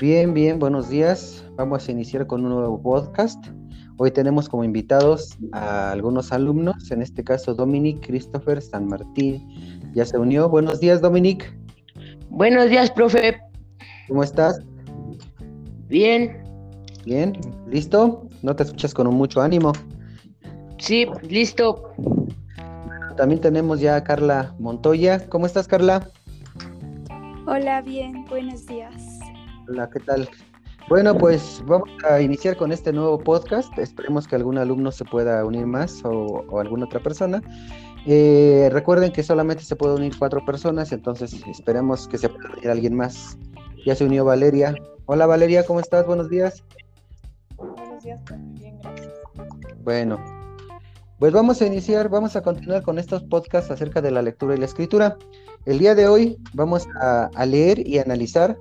Bien, bien, buenos días. Vamos a iniciar con un nuevo podcast. Hoy tenemos como invitados a algunos alumnos, en este caso Dominic Christopher San Martín. Ya se unió. Buenos días, Dominic. Buenos días, profe. ¿Cómo estás? Bien. Bien, ¿listo? ¿No te escuchas con mucho ánimo? Sí, listo. También tenemos ya a Carla Montoya. ¿Cómo estás, Carla? Hola, bien, buenos días. Hola, ¿qué tal? Bueno, pues vamos a iniciar con este nuevo podcast. Esperemos que algún alumno se pueda unir más o, alguna otra persona. Eh, recuerden que solamente se puede unir cuatro personas, entonces esperemos que se pueda unir alguien más. Ya se unió Valeria. Hola Valeria, ¿cómo estás? Buenos días. Buenos días, bien, gracias. Bueno, pues vamos a iniciar, vamos a continuar con estos podcasts acerca de la lectura y la escritura. El día de hoy vamos a, a leer y analizar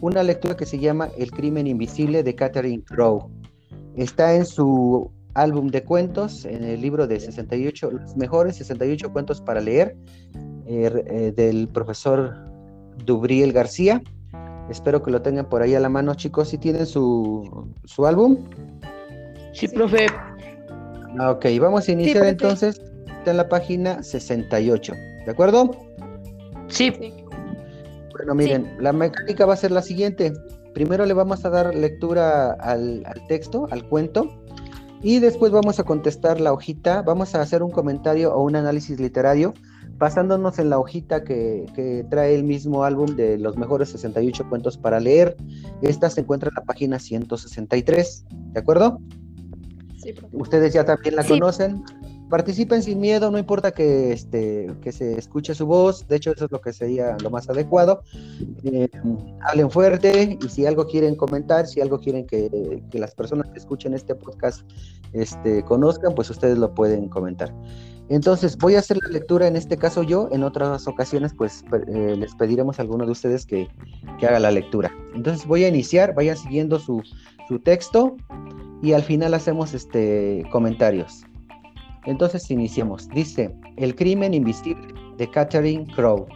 una lectura que se llama El crimen invisible de Catherine Crowe. Está en su álbum de cuentos, en el libro de 68, los mejores 68 cuentos para leer, eh, eh, del profesor Dubriel García. Espero que lo tengan por ahí a la mano, chicos. Si tienen su, su álbum? Sí, profe. Ah, ok, vamos a iniciar entonces. Está en la página 68, ¿de acuerdo? Sí. Bueno, miren, la mecánica va a ser la siguiente. Primero le vamos a dar lectura al, texto, al cuento, y después vamos a contestar la hojita, vamos a hacer un comentario o un análisis literario basándonos en la hojita que, que, trae el mismo álbum de los mejores 68 cuentos para leer. Esta se encuentra en la página 163, ¿de acuerdo? Sí, Ustedes ya también la conocen participen sin miedo, no importa que, este, que se escuche su voz, de hecho eso es lo que sería lo más adecuado. Eh, hablen fuerte y si algo quieren comentar, si algo quieren que, las personas que escuchen este podcast este, conozcan, pues ustedes lo pueden comentar. Entonces voy a hacer la lectura en este caso yo, en otras ocasiones pues eh, les pediremos a alguno de ustedes que, que, haga la lectura. Entonces voy a iniciar, vayan siguiendo su, su texto y al final hacemos este, comentarios. Entonces iniciemos. Dice, El crimen invisible de Catherine Crowe.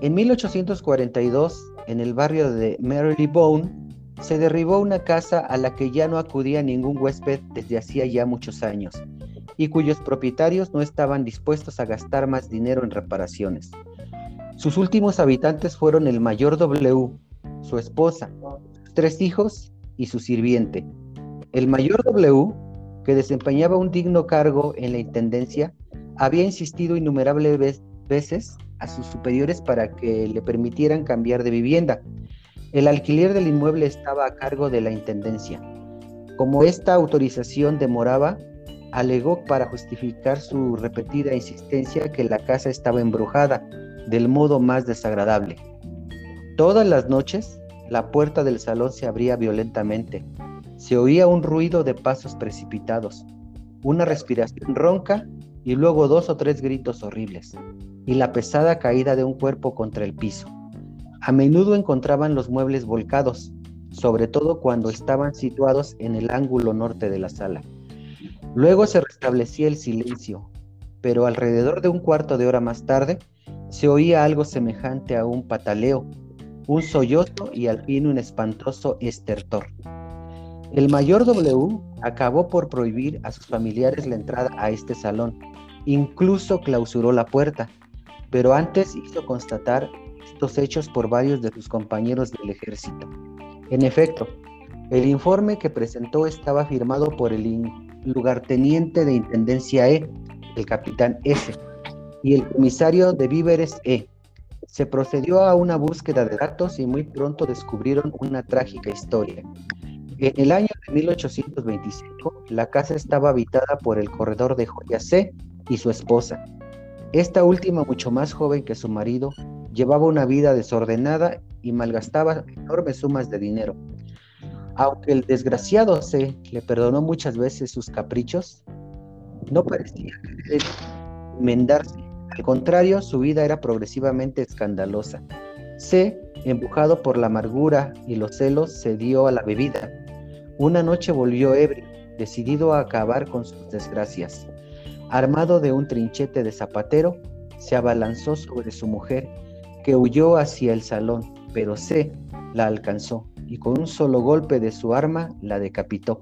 En 1842, en el barrio de Marylebone, se derribó una casa a la que ya no acudía ningún huésped desde hacía ya muchos años y cuyos propietarios no estaban dispuestos a gastar más dinero en reparaciones. Sus últimos habitantes fueron el mayor W, su esposa, tres hijos y su sirviente. El mayor W que desempeñaba un digno cargo en la Intendencia, había insistido innumerables veces a sus superiores para que le permitieran cambiar de vivienda. El alquiler del inmueble estaba a cargo de la Intendencia. Como esta autorización demoraba, alegó para justificar su repetida insistencia que la casa estaba embrujada del modo más desagradable. Todas las noches, la puerta del salón se abría violentamente se oía un ruido de pasos precipitados, una respiración ronca y luego dos o tres gritos horribles, y la pesada caída de un cuerpo contra el piso. A menudo encontraban los muebles volcados, sobre todo cuando estaban situados en el ángulo norte de la sala. Luego se restablecía el silencio, pero alrededor de un cuarto de hora más tarde se oía algo semejante a un pataleo, un sollozo y al fin un espantoso estertor. El mayor W acabó por prohibir a sus familiares la entrada a este salón, incluso clausuró la puerta, pero antes hizo constatar estos hechos por varios de sus compañeros del ejército. En efecto, el informe que presentó estaba firmado por el lugarteniente de Intendencia E, el capitán S, y el comisario de víveres E. Se procedió a una búsqueda de datos y muy pronto descubrieron una trágica historia. En el año de 1825, la casa estaba habitada por el corredor de joyas C y su esposa. Esta última, mucho más joven que su marido, llevaba una vida desordenada y malgastaba enormes sumas de dinero. Aunque el desgraciado C le perdonó muchas veces sus caprichos, no parecía querer enmendarse. Al contrario, su vida era progresivamente escandalosa. C, empujado por la amargura y los celos, se dio a la bebida una noche volvió ebrio, decidido a acabar con sus desgracias. Armado de un trinchete de zapatero, se abalanzó sobre su mujer, que huyó hacia el salón, pero C, la alcanzó y con un solo golpe de su arma la decapitó.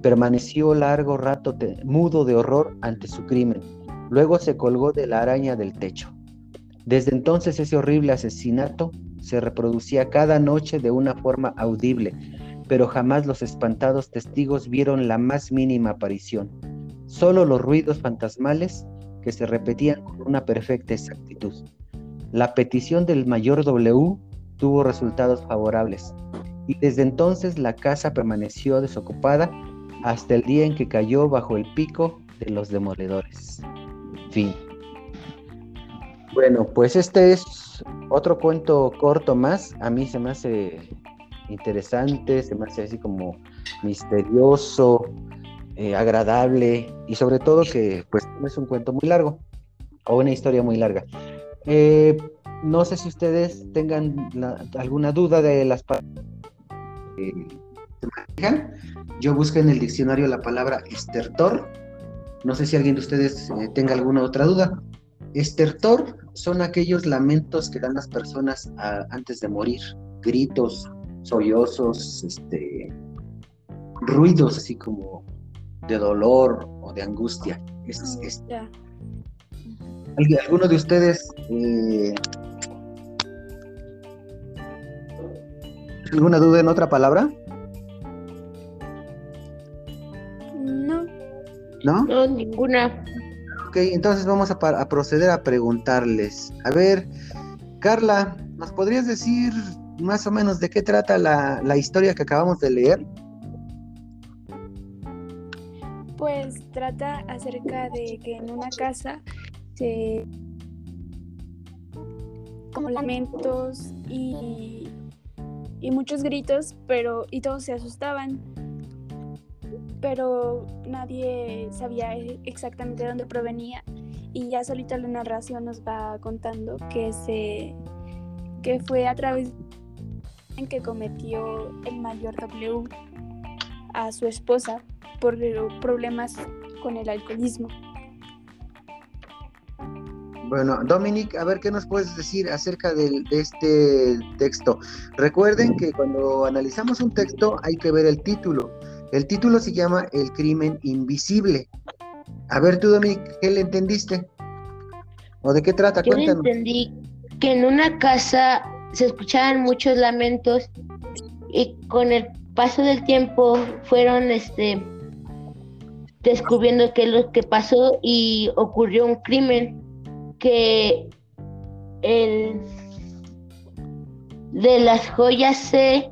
Permaneció largo rato mudo de horror ante su crimen. Luego se colgó de la araña del techo. Desde entonces ese horrible asesinato se reproducía cada noche de una forma audible, pero jamás los espantados testigos vieron la más mínima aparición, solo los ruidos fantasmales que se repetían con una perfecta exactitud. La petición del mayor W tuvo resultados favorables y desde entonces la casa permaneció desocupada hasta el día en que cayó bajo el pico de los demoledores. Fin. Bueno, pues este es otro cuento corto más. A mí se me hace interesante, se me hace así como misterioso, eh, agradable y sobre todo que pues es un cuento muy largo o una historia muy larga. Eh, no sé si ustedes tengan alguna duda de las palabras Yo busqué en el diccionario la palabra estertor. No sé si alguien de ustedes eh, tenga alguna otra duda. Estertor son aquellos lamentos que dan las personas antes de morir, gritos, sollozos, este, ruidos así como de dolor o de angustia. Es, mm, ¿Alguno de ustedes eh, ¿Alguna duda en otra palabra? No. ¿No? No, ninguna. Ok, entonces vamos a, proceder a preguntarles. A ver, Carla, ¿nos podrías decir más o menos de qué trata la, la historia que acabamos de leer? Pues trata acerca de que en una casa se como lamentos y y muchos gritos, pero y todos se asustaban. Pero nadie sabía exactamente de dónde provenía y ya solita la narración nos va contando que se que fue a través en que cometió el mayor W a su esposa por problemas con el alcoholismo. Bueno, Dominic, a ver qué nos puedes decir acerca de, este texto. Recuerden que cuando analizamos un texto hay que ver el título. El título se llama El crimen invisible. A ver tú, Dominic, ¿qué le entendiste? ¿O de qué trata? Yo entendí que en una casa se escuchaban muchos lamentos y con el paso del tiempo fueron este descubriendo qué es lo que pasó y ocurrió un crimen que el de las joyas se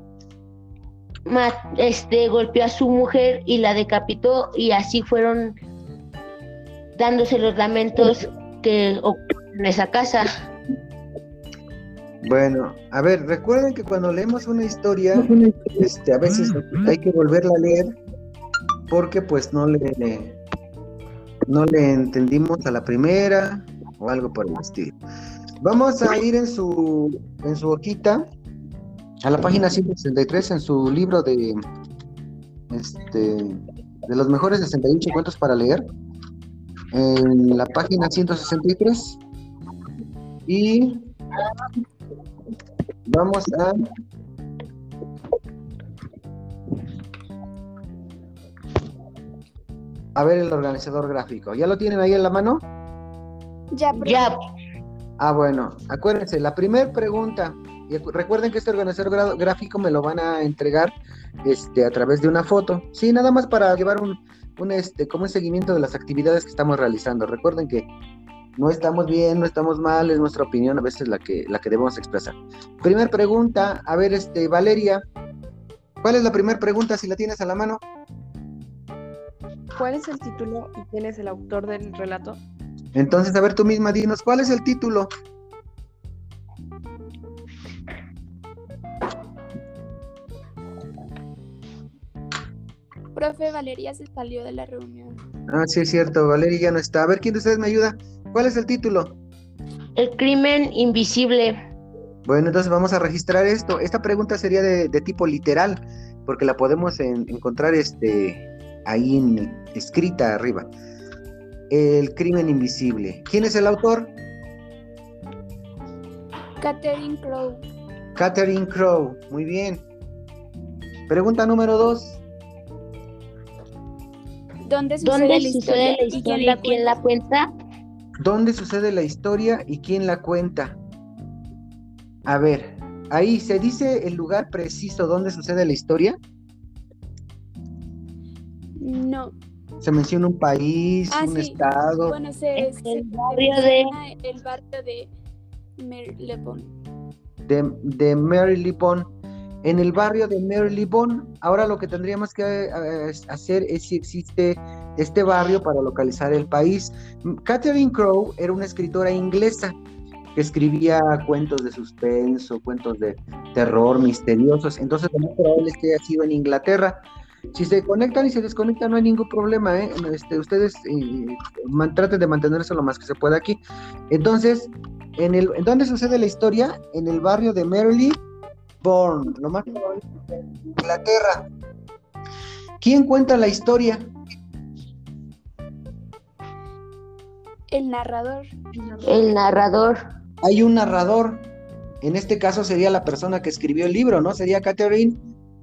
este, golpeó a su mujer y la decapitó y así fueron dándose los lamentos que ocurren en esa casa. Bueno, a ver, recuerden que cuando leemos una historia, este, a veces hay que volverla a leer porque pues no le no le entendimos a la primera o algo por el estilo. Vamos a ir en su, en su hojita a la página 163 en su libro de, este, de los mejores 68 cuentos para leer. En la página 163. Y vamos a a ver el organizador gráfico. ¿Ya lo tienen ahí en la mano? Ya, ya. Ah, bueno, acuérdense, la primera pregunta, y recuerden que este organizador gráfico me lo van a entregar este, a través de una foto. Sí, nada más para llevar un, un este, como un seguimiento de las actividades que estamos realizando. Recuerden que no estamos bien, no estamos mal, es nuestra opinión a veces la que, la que debemos expresar. Primera pregunta, a ver, este, Valeria, ¿cuál es la primera pregunta si la tienes a la mano? ¿Cuál es el título y quién es el autor del relato? Entonces, a ver, tú misma dinos, ¿cuál es el título? Profe, Valeria se salió de la reunión. Ah, sí, es cierto, Valeria ya no está. A ver, ¿quién de ustedes me ayuda? ¿Cuál es el título? El crimen invisible. Bueno, entonces vamos a registrar esto. Esta pregunta sería de, tipo literal, porque la podemos encontrar este, ahí en, escrita arriba. El crimen invisible. ¿Quién es el autor? Catherine Crowe. Catherine Crow, muy bien. Pregunta número dos. ¿Dónde sucede, ¿Dónde la, sucede historia la y quién historia la y quién la cuenta? ¿Dónde sucede la historia y quién la cuenta? A ver, ahí se dice el lugar preciso donde sucede la historia. No. Se menciona un país, Ah, un sí. estado. Bueno, se, En se- el se barrio de- el barrio de Marylebone. de, de Marylebone. En el barrio de Marylebone, ahora lo que tendríamos que eh, hacer es si existe este barrio para localizar el país. Catherine Crowe era una escritora inglesa que escribía cuentos de suspenso, cuentos de terror, misteriosos. Entonces, lo más probable que haya sido en Inglaterra. Si se conectan y se desconectan, no hay ningún problema. ¿eh? Este, ustedes eh, traten de mantenerse lo más que se pueda aquí. Entonces, en, el, ¿en dónde sucede la historia? En el barrio de Marylebone, lo más Inglaterra. ¿Quién cuenta la historia? El narrador. El narrador. Hay un narrador. En este caso sería la persona que escribió el libro, ¿no? Sería Catherine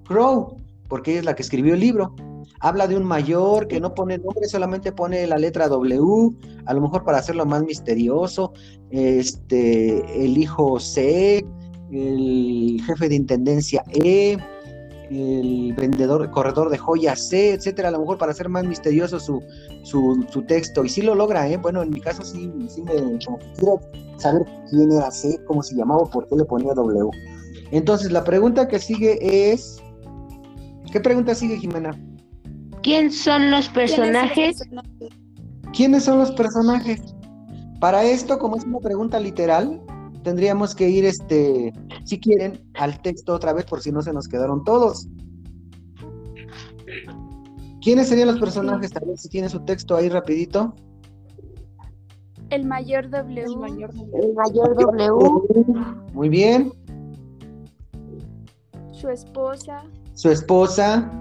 Crowe, porque ella es la que escribió el libro. Habla de un mayor que no pone nombre, solamente pone la letra W, a lo mejor para hacerlo más misterioso. Este, el hijo C, el jefe de intendencia E, el vendedor, corredor de joyas C, etcétera, a lo mejor para hacer más misterioso su, su, su texto. Y sí lo logra, ¿eh? Bueno, en mi caso sí, sí me como que quiero saber quién era C, cómo se llamaba, por qué le ponía W. Entonces, la pregunta que sigue es. ¿Qué pregunta sigue, Jimena? ¿Quién son los ¿Quiénes son los personajes? personajes? ¿Quiénes son los personajes? Para esto, como es una pregunta literal, tendríamos que ir, este, si quieren, al texto otra vez por si no se nos quedaron todos. ¿Quiénes serían los personajes? Tal vez si tiene su texto ahí rapidito. El mayor W. El mayor El mayor W. Muy bien. Su esposa. Su esposa.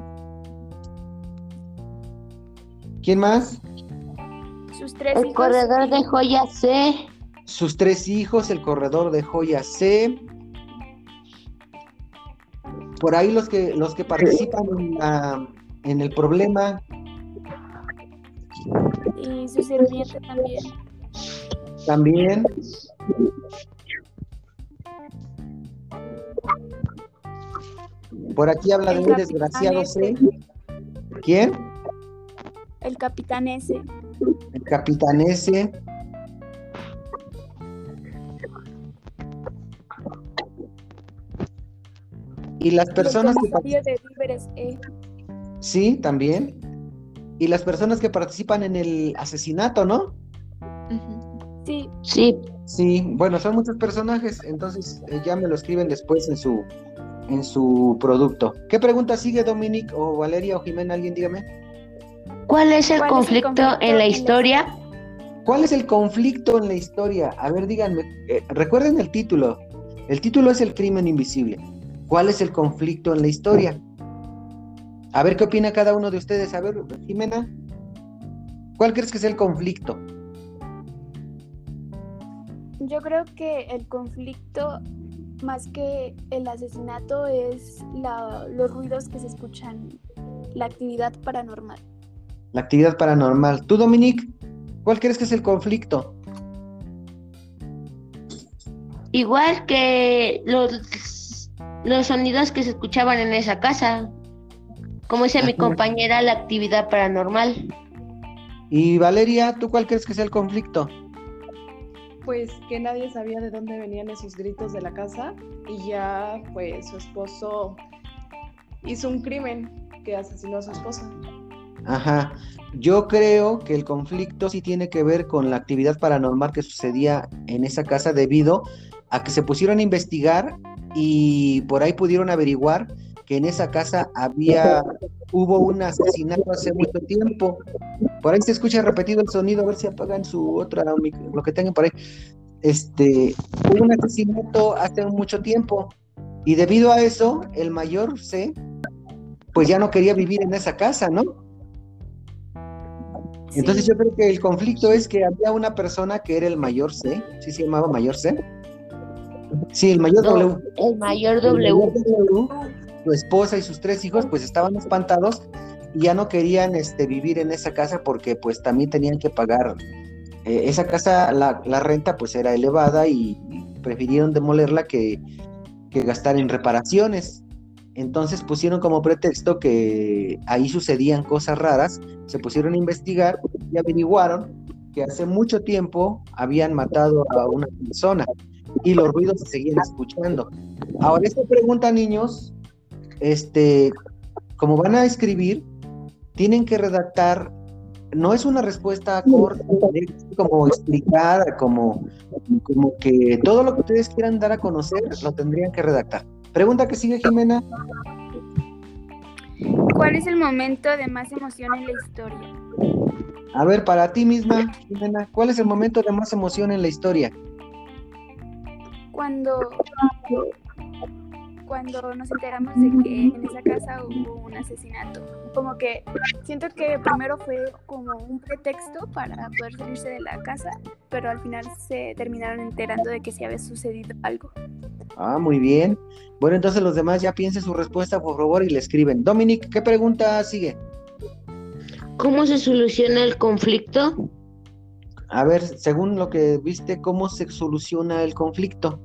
¿Quién más? Sus tres El hijos. corredor de joyas C. Sus tres hijos, el corredor de joyas C. Por ahí los que los que participan en, la- en el problema, Y su sirviente también. también. Por aquí habla de un desgraciado C. ¿Quién? El capitán S. El capitán S. Y las personas que el comisario de víveres E. Sí, también. Y las personas que participan en el asesinato, ¿no? Sí, Sí. Sí, bueno, son muchos personajes, entonces eh, ya me lo escriben después en su en su producto. ¿Qué pregunta sigue, Dominic o Valeria o Jimena? Alguien dígame. ¿Cuál es el, ¿Cuál es el conflicto, en la historia? ¿Cuál es el conflicto en la historia? A ver, díganme. eh, recuerden el título. El título es El crimen invisible. ¿Cuál es el conflicto en la historia? A ver qué opina cada uno de ustedes. A ver, Jimena. ¿Cuál crees que es el conflicto? yo creo que el conflicto, más que el asesinato, es la- los ruidos que se escuchan, la actividad paranormal. La actividad paranormal. ¿Tú, Dominic? ¿Cuál crees que es el conflicto? Igual que los, los sonidos que se escuchaban en esa casa. Como dice mi compañera, la actividad paranormal. Y Valeria, ¿tú cuál crees que es el conflicto? Pues que nadie sabía de dónde venían esos gritos de la casa y ya pues su esposo hizo un crimen que asesinó a su esposa. Ajá. Yo creo que el conflicto sí tiene que ver con la actividad paranormal que sucedía en esa casa debido a que se pusieron a investigar y por ahí pudieron averiguar que en esa casa había, hubo un asesinato hace mucho tiempo. Por ahí se escucha repetido el sonido, a ver si apagan su otra, lo que tengan por ahí. Este, hubo un asesinato hace mucho tiempo y debido a eso, el mayor C, pues ya no quería vivir en esa casa, ¿no? Entonces yo creo que el conflicto es que había una persona que era el mayor C, ¿sí se llamaba mayor C? Sí, el mayor W. El mayor W. Su esposa y sus tres hijos pues estaban espantados y ya no querían este, vivir en esa casa porque pues también tenían que pagar. eh, esa casa, la, la renta pues era elevada y prefirieron demolerla que, que gastar en reparaciones. Entonces pusieron como pretexto que ahí sucedían cosas raras, se pusieron a investigar y averiguaron que hace mucho tiempo habían matado a una persona y los ruidos se seguían escuchando. Ahora, esta pregunta, niños, este, como van a escribir, tienen que redactar, no es una respuesta corta, es como explicada, como, como que todo lo que ustedes quieran dar a conocer lo tendrían que redactar. Pregunta que sigue, Jimena. ¿Cuál es el momento de más emoción en la historia? A ver, para ti misma, Jimena, ¿cuál es el momento de más emoción en la historia? Cuando, cuando nos enteramos de que en esa casa hubo un asesinato. Como que siento que primero fue como un pretexto para poder salirse de la casa, pero al final se terminaron enterando de que sí había sucedido algo. Ah, muy bien. Bueno, entonces los demás ya piensen su respuesta, por favor, y le escriben. Dominic, ¿qué pregunta sigue? ¿Cómo se soluciona el conflicto? A ver, según lo que viste, ¿cómo se soluciona el conflicto?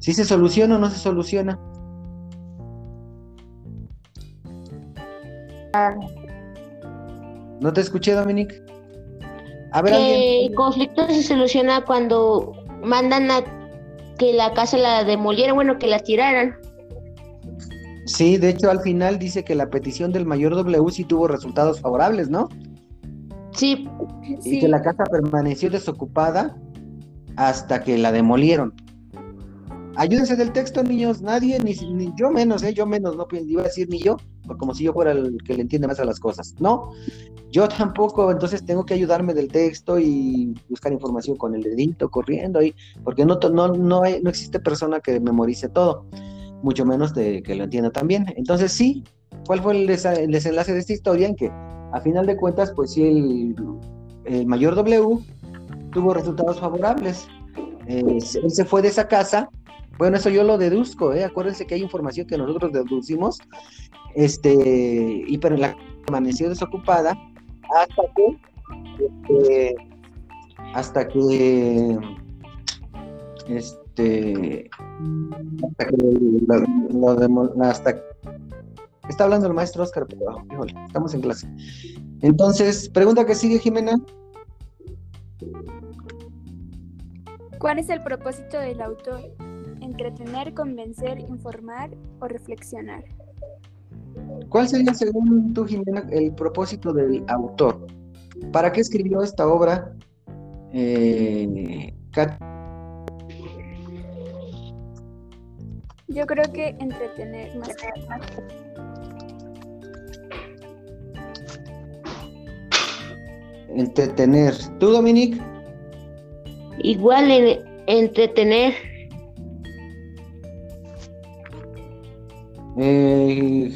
¿Sí se soluciona o no se soluciona? No te escuché, Dominic. A ver, Que el conflicto se soluciona cuando mandan a que la casa la demolieran, bueno, que la tiraran. Sí, de hecho, al final dice que la petición del mayor W sí tuvo resultados favorables, ¿no? Sí, Y Sí, que la casa permaneció desocupada hasta que la demolieron. Ayúdense del texto, niños. Nadie, ni, ni yo menos, ¿eh? Yo menos, no iba a decir ni yo, o como si yo fuera el que le entiende más a las cosas. No, yo tampoco, entonces tengo que ayudarme del texto y buscar información con el dedito, corriendo ahí, porque no, no, no, hay- no existe persona que memorice todo, mucho menos de que lo entienda también. Entonces, sí, ¿cuál fue el, desa- el desenlace de esta historia? En que, a final de cuentas, pues sí, el, mayor W tuvo resultados favorables. Eh, él se fue de esa casa. Bueno, eso yo lo deduzco, ¿eh? Acuérdense que hay información que nosotros deducimos. Este, y pero la permaneció desocupada hasta que, este, hasta que, este, hasta que lo- lo hasta está hablando el maestro Oscar, pero híjole, estamos en clase. Entonces, pregunta que sigue, Jimena. ¿Cuál es el propósito del autor? ¿Entretener, convencer, informar o reflexionar? ¿Cuál sería, según tú, Jimena, el propósito del autor? ¿Para qué escribió esta obra? Eh, Kat- Yo creo que entretener más que nada. entretener. ¿Tú, Dominic? igual en entretener. Eh,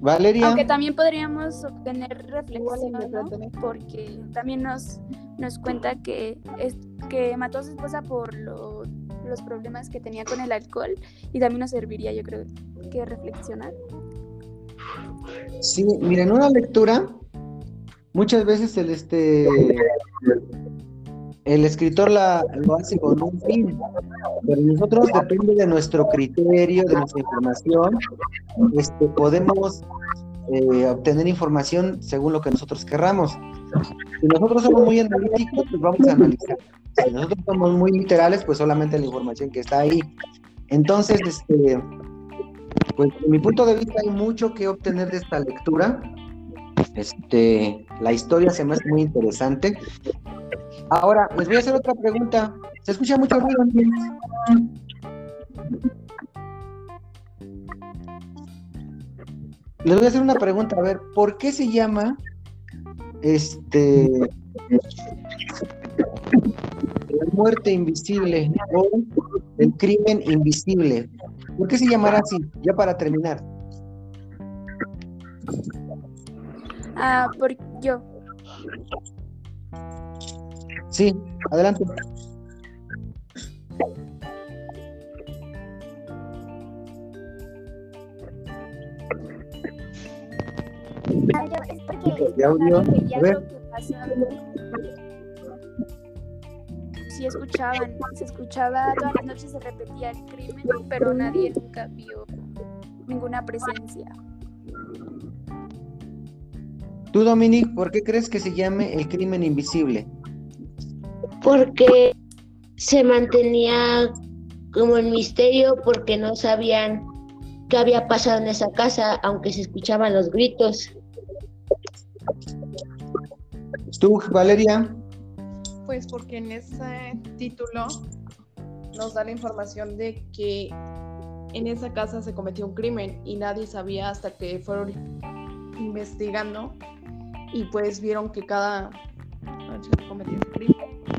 Valeria. Aunque también podríamos obtener reflexión, en ¿no? Porque también nos, nos cuenta que, es, que mató a su esposa por lo- los problemas que tenía con el alcohol y también nos serviría, yo creo, que reflexionar. Sí, mira, en una lectura, muchas veces el este el escritor la, lo hace con un fin, pero nosotros depende de nuestro criterio, de nuestra información, este, podemos eh, obtener información según lo que nosotros querramos. Si nosotros somos muy analíticos, pues vamos a analizar. Si nosotros somos muy literales, pues solamente la información que está ahí. Entonces, este, pues mi punto de vista hay mucho que obtener de esta lectura. Este, la historia se me hace muy interesante. Ahora, les voy a hacer otra pregunta. ¿Se escucha mucho ruido? Les voy a hacer una pregunta, a ver, ¿por qué se llama este la muerte invisible o el crimen invisible? ¿Por qué se llamará así? Ya para terminar. Ah, por yo. Sí, adelante. Es porque audio. veía A ver. lo que pasaba. Sí escuchaban, se escuchaba, todas las noches se repetía el crimen, pero nadie nunca vio ninguna presencia. Tú, Dominic, ¿por qué crees que se llame el crimen invisible? porque se mantenía como en misterio porque no sabían qué había pasado en esa casa, aunque se escuchaban los gritos. Tú, Valeria, Pues porque en ese título nos da la información de que en esa casa se cometió un crimen y nadie sabía hasta que fueron investigando y pues vieron que cada noche se cometía un crimen.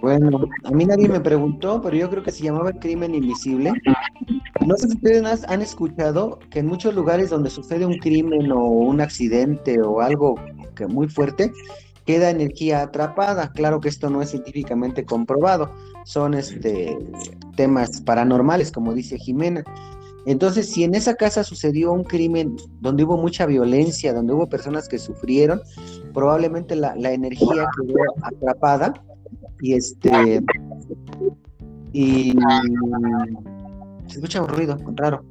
Bueno, a mí nadie me preguntó, pero yo creo que se llamaba el crimen invisible. No sé si ustedes han escuchado que en muchos lugares donde sucede un crimen o un accidente o algo que muy fuerte, queda energía atrapada. Claro que esto no es científicamente comprobado, son este temas paranormales, como dice Jimena. Entonces, si en esa casa sucedió un crimen donde hubo mucha violencia, donde hubo personas que sufrieron, probablemente la, la energía quedó atrapada y este y se escucha un ruido raro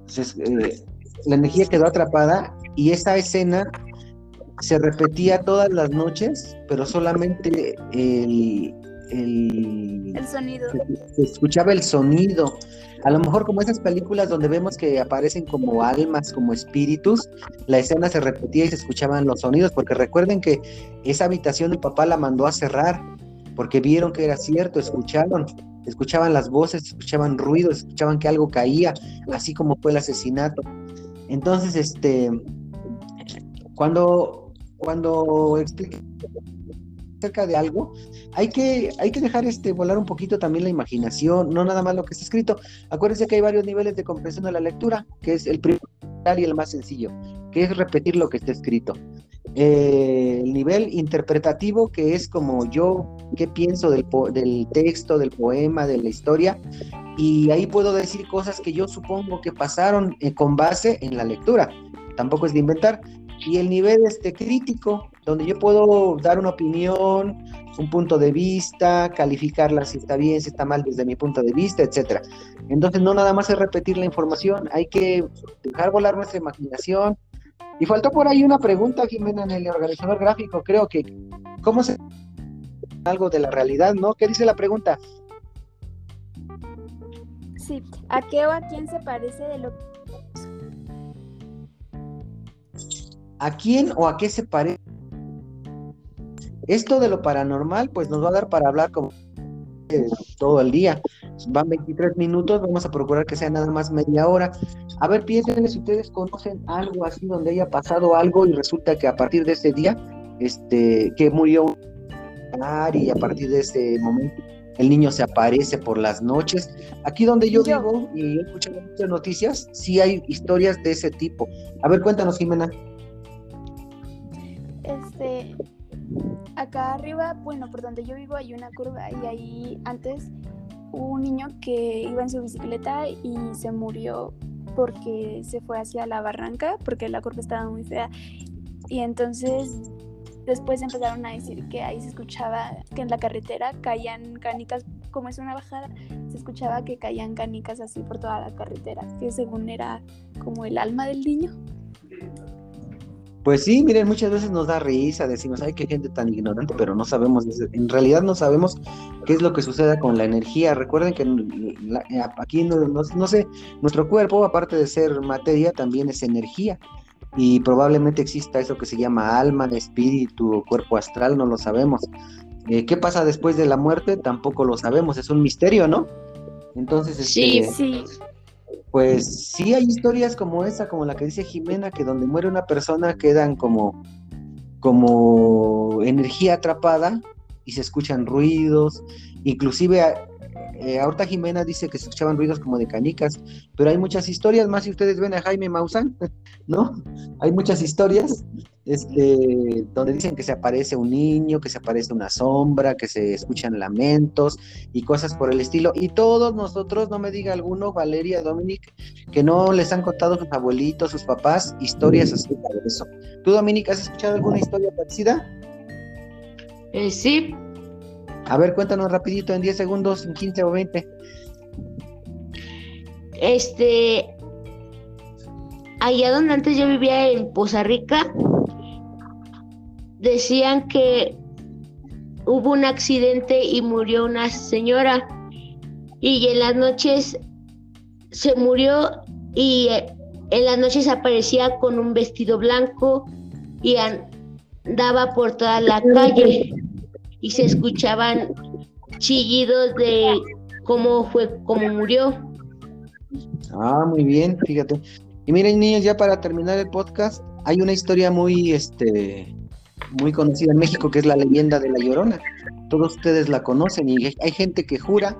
Entonces, eh, la energía quedó atrapada y esa escena se repetía todas las noches pero solamente el, el- El sonido. se escuchaba el sonido. A lo mejor como esas películas donde vemos que aparecen como almas, como espíritus, la escena se repetía y se escuchaban los sonidos, porque recuerden que esa habitación el papá la mandó a cerrar, porque vieron que era cierto, escucharon, escuchaban las voces, escuchaban ruidos, escuchaban que algo caía, así como fue el asesinato. Entonces, este, cuando, cuando expliqué acerca de algo, hay que, hay que dejar este, volar un poquito también la imaginación, no nada más lo que está escrito. Acuérdense que hay varios niveles de comprensión de la lectura, que es el primero y el más sencillo, que es repetir lo que está escrito. Eh, el nivel interpretativo, que es como yo, qué pienso del, del texto, del poema, de la historia, y ahí puedo decir cosas que yo supongo que pasaron eh, con base en la lectura, tampoco es de inventar. Y el nivel este, crítico, donde yo puedo dar una opinión, un punto de vista, calificarla si está bien, si está mal desde mi punto de vista, etcétera. Entonces no nada más es repetir la información, hay que dejar volar nuestra imaginación. Y faltó por ahí una pregunta, Jimena, en el organizador gráfico, creo que, ¿cómo se algo de la realidad, no? ¿Qué dice la pregunta? Sí. ¿A qué o a quién se parece de lo ¿A quién o a qué se parece? Esto de lo paranormal, pues nos va a dar para hablar como eh, todo el día. Van 23 minutos, vamos a procurar que sea nada más media hora. A ver, piensen si ustedes conocen algo así donde haya pasado algo y resulta que a partir de ese día, este, que murió un y a partir de ese momento el niño se aparece por las noches. Aquí donde yo, Yo. vivo y he escuchado muchas noticias, sí hay historias de ese tipo. A ver, cuéntanos, Jimena. Acá arriba, bueno, por donde yo vivo hay una curva y ahí antes un niño que iba en su bicicleta y se murió porque se fue hacia la barranca porque la curva estaba muy fea y entonces después empezaron a decir que ahí se escuchaba que en la carretera caían canicas, como es una bajada, se escuchaba que caían canicas así por toda la carretera, que según era como el alma del niño. Pues sí, miren, muchas veces nos da risa, decimos, ay, qué gente tan ignorante, pero no sabemos, en realidad no sabemos qué es lo que sucede con la energía. Recuerden que la- aquí, no, no- no sé, nuestro cuerpo, aparte de ser materia, también es energía. Y probablemente exista eso que se llama alma, espíritu, cuerpo astral, no lo sabemos. Eh, ¿Qué pasa después de la muerte? Tampoco lo sabemos, es un misterio, ¿no? Entonces, Sí. este, Sí, pues sí hay historias como esa, como la que dice Jimena, que donde muere una persona quedan como, como energía atrapada y se escuchan ruidos, inclusive eh, ahorita Jimena dice que se escuchaban ruidos como de canicas, pero hay muchas historias más si ustedes ven a Jaime Maussan, ¿no? Hay muchas historias este, donde dicen que se aparece un niño, que se aparece una sombra, que se escuchan lamentos y cosas por el estilo. Y todos nosotros, no me diga alguno, Valeria, Dominic, que no les han contado sus abuelitos, sus papás, historias acerca de eso. ¿Tú, Dominic, has escuchado alguna historia parecida? Eh, sí. A ver, cuéntanos rapidito, en 10 segundos, en 15 o 20. Este, allá donde antes yo vivía en Poza Rica, decían que hubo un accidente y murió una señora y en las noches se murió y eh, en las noches aparecía con un vestido blanco y andaba por toda la calle y se escuchaban chillidos de cómo fue, cómo murió. Ah, muy bien, fíjate. Y miren, niños, ya para terminar el podcast, hay una historia muy, este, muy conocida en México, que es la leyenda de la Llorona. Todos ustedes la conocen y hay gente que jura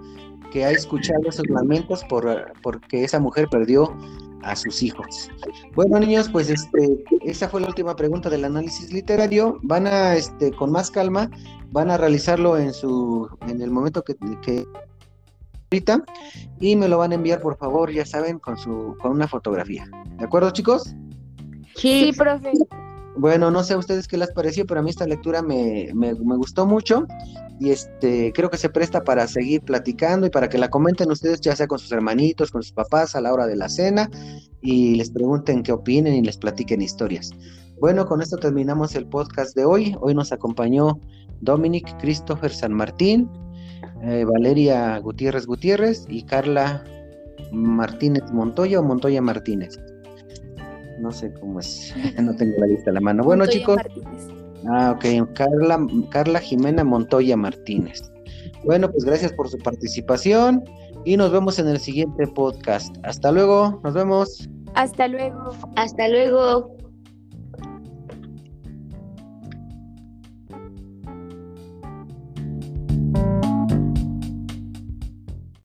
que ha escuchado esos lamentos por, porque esa mujer perdió a sus hijos. Bueno, niños, pues este, esa fue la última pregunta del análisis literario. Van a, este, con más calma, van a realizarlo en su, en el momento que, que ahorita y me lo van a enviar, por favor, ya saben, con su, con una fotografía. ¿De acuerdo, chicos? Sí, profe. Bueno, no sé a ustedes qué les pareció, pero a mí esta lectura me, gustó mucho y este creo que se presta para seguir platicando y para que la comenten ustedes, ya sea con sus hermanitos, con sus papás a la hora de la cena y les pregunten qué opinen y les platiquen historias. Bueno, con esto terminamos el podcast de hoy. Hoy nos acompañó Dominic Christopher San Martín, eh, Valeria Gutiérrez Gutiérrez y Carla Martínez Montoya o Montoya Martínez. No sé cómo es, no tengo la lista a la mano. Bueno, chicos. Ah, ok, Carla, Carla Jimena Montoya Martínez. Bueno, pues gracias por su participación y nos vemos en el siguiente podcast. Hasta luego, nos vemos. Hasta luego. Hasta luego.